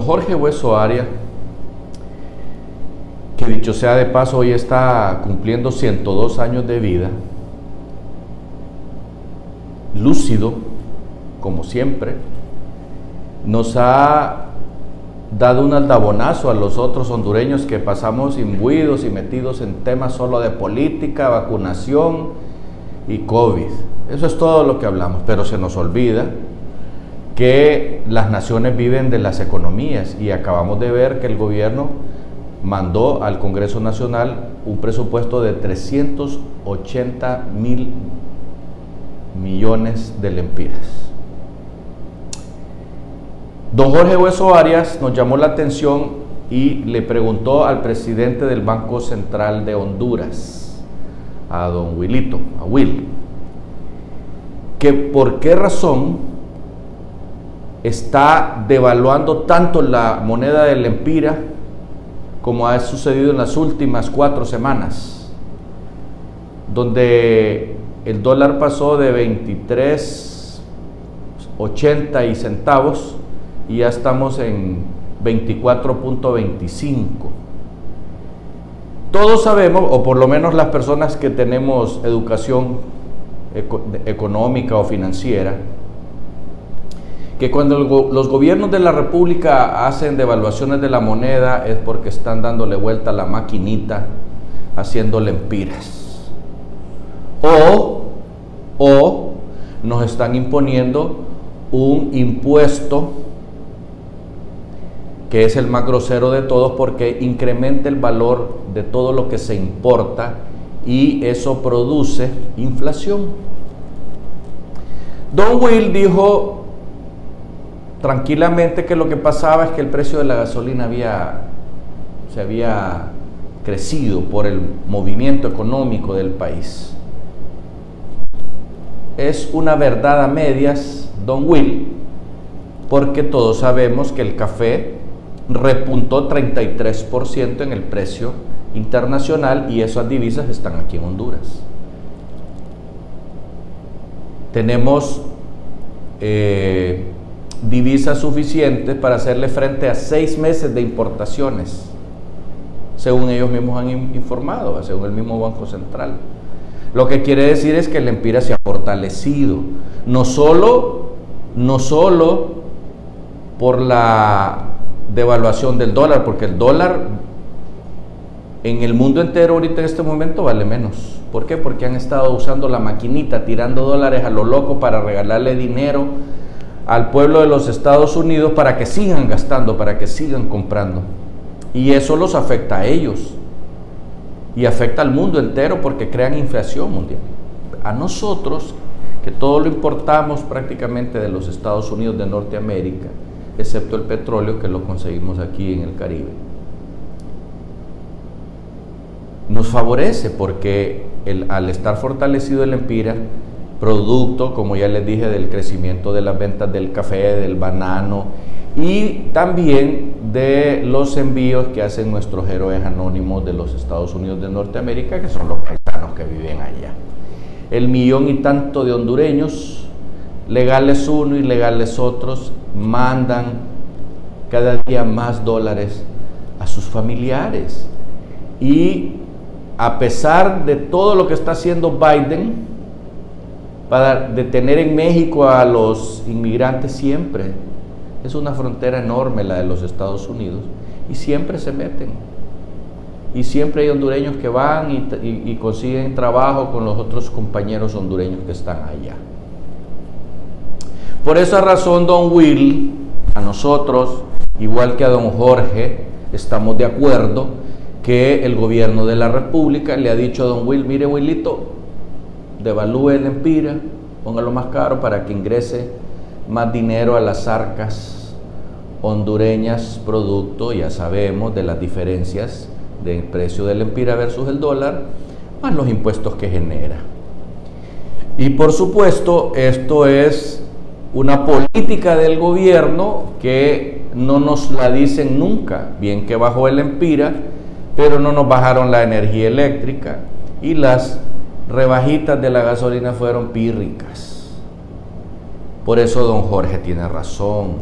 Jorge Hueso Arias, que dicho sea de paso, hoy está cumpliendo 102 años de vida, lúcido, como siempre, nos ha dado un aldabonazo a los otros hondureños que pasamos imbuidos y metidos en temas solo de política, vacunación y COVID. Eso es todo lo que hablamos, pero se nos olvida que las naciones viven de las economías y acabamos de ver que el gobierno mandó al Congreso Nacional un presupuesto de 380 mil millones de lempiras. Don Jorge Hueso Arias nos llamó la atención y le preguntó al presidente del Banco Central de Honduras, a don Wilito, a Will, que por qué razón está devaluando tanto la moneda del Empira como ha sucedido en las últimas cuatro semanas, donde el dólar pasó de 23.80 y centavos y ya estamos en 24.25. Todos sabemos, o por lo menos las personas que tenemos educación económica o financiera, que cuando los gobiernos de la República hacen devaluaciones de la moneda es porque están dándole vuelta a la maquinita, haciendo lempiras. O, o nos están imponiendo un impuesto que es el más grosero de todos porque incrementa el valor de todo lo que se importa y eso produce inflación. Don Will dijo tranquilamente que lo que pasaba es que el precio de la gasolina había, se había crecido por el movimiento económico del país. Es una verdad a medias, don Will, porque todos sabemos que el café repuntó 33% en el precio internacional y esas divisas están aquí en Honduras. Tenemos eh, divisas suficientes para hacerle frente a seis meses de importaciones, según ellos mismos han informado, según el mismo Banco Central. Lo que quiere decir es que el Empira se ha fortalecido, no solo, no solo por la devaluación del dólar, porque el dólar en el mundo entero ahorita en este momento vale menos. ¿Por qué? Porque han estado usando la maquinita, tirando dólares a lo loco para regalarle dinero al pueblo de los Estados Unidos para que sigan gastando, para que sigan comprando. Y eso los afecta a ellos. Y afecta al mundo entero porque crean inflación mundial. A nosotros, que todo lo importamos prácticamente de los Estados Unidos de Norteamérica, excepto el petróleo que lo conseguimos aquí en el Caribe. Nos favorece porque al estar fortalecido el Empira, producto, como ya les dije, del crecimiento de las ventas del café, del banano y también de los envíos que hacen nuestros héroes anónimos de los Estados Unidos de Norteamérica, que son los paisanos que viven allá. El millón y tanto de hondureños, legales uno y legales otros, mandan cada día más dólares a sus familiares. Y a pesar de todo lo que está haciendo Biden para detener en México a los inmigrantes siempre, es una frontera enorme la de los Estados Unidos, y siempre se meten. Y siempre hay hondureños que van y, consiguen trabajo con los otros compañeros hondureños que están allá. Por esa razón, don Will, a nosotros, igual que a don Jorge, estamos de acuerdo que el gobierno de la República le ha dicho a don Will, mire Willito, devalúe el empira, póngalo más caro para que ingrese más dinero a las arcas hondureñas, producto, ya sabemos, de las diferencias del precio del empira versus el dólar, más los impuestos que genera. Y por supuesto, esto es una política del gobierno que no nos la dicen nunca, bien que bajó el empira, pero no nos bajaron la energía eléctrica y las rebajitas de la gasolina fueron pírricas. Por eso don Jorge tiene razón.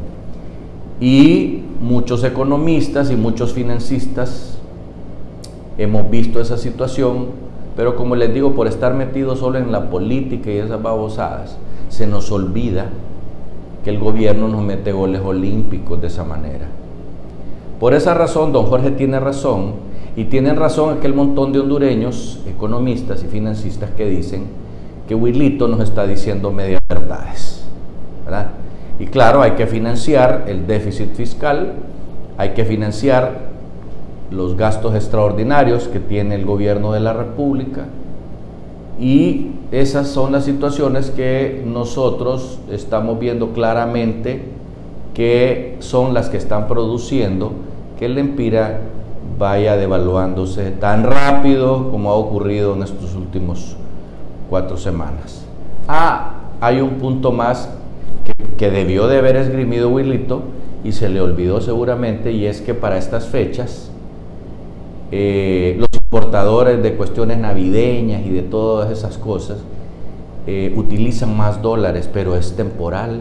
Y muchos economistas y muchos financistas hemos visto esa situación, pero como les digo, por estar metidos solo en la política y esas babosadas, se nos olvida que el gobierno nos mete goles olímpicos de esa manera. Por esa razón, don Jorge tiene razón, y tienen razón aquel montón de hondureños, economistas y financistas que dicen que Wilito nos está diciendo medias verdades. Y claro, hay que financiar el déficit fiscal, hay que financiar los gastos extraordinarios que tiene el gobierno de la República y esas son las situaciones que nosotros estamos viendo claramente que son las que están produciendo que el Empira vaya devaluándose tan rápido como ha ocurrido en estos últimos cuatro semanas. Ah, hay un punto más que, debió de haber esgrimido Wilito y se le olvidó seguramente y es que para estas fechas eh, los importadores de cuestiones navideñas y de todas esas cosas eh, utilizan más dólares, pero es temporal,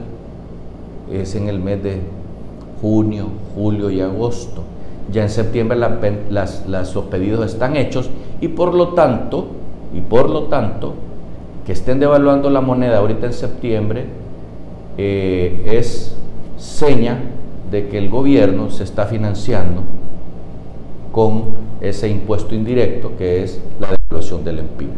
es en el mes de junio, julio y agosto. Ya en septiembre los pedidos están hechos y por lo tanto, y por lo tanto, que estén devaluando la moneda ahorita en septiembre eh, es seña de que el gobierno se está financiando con ese impuesto indirecto que es la devaluación del empleo.